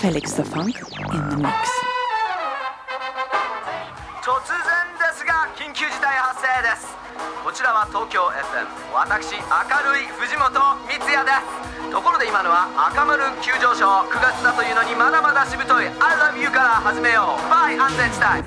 Felix the Funk in the mix. 突然ですが緊急事態発生です。こちらは東京 FM 私明るい藤本光也です。ところで今のは赤丸急上昇。9月だというのにまだまだしぶとい。ア love U から始めよう。バイ安全地帯。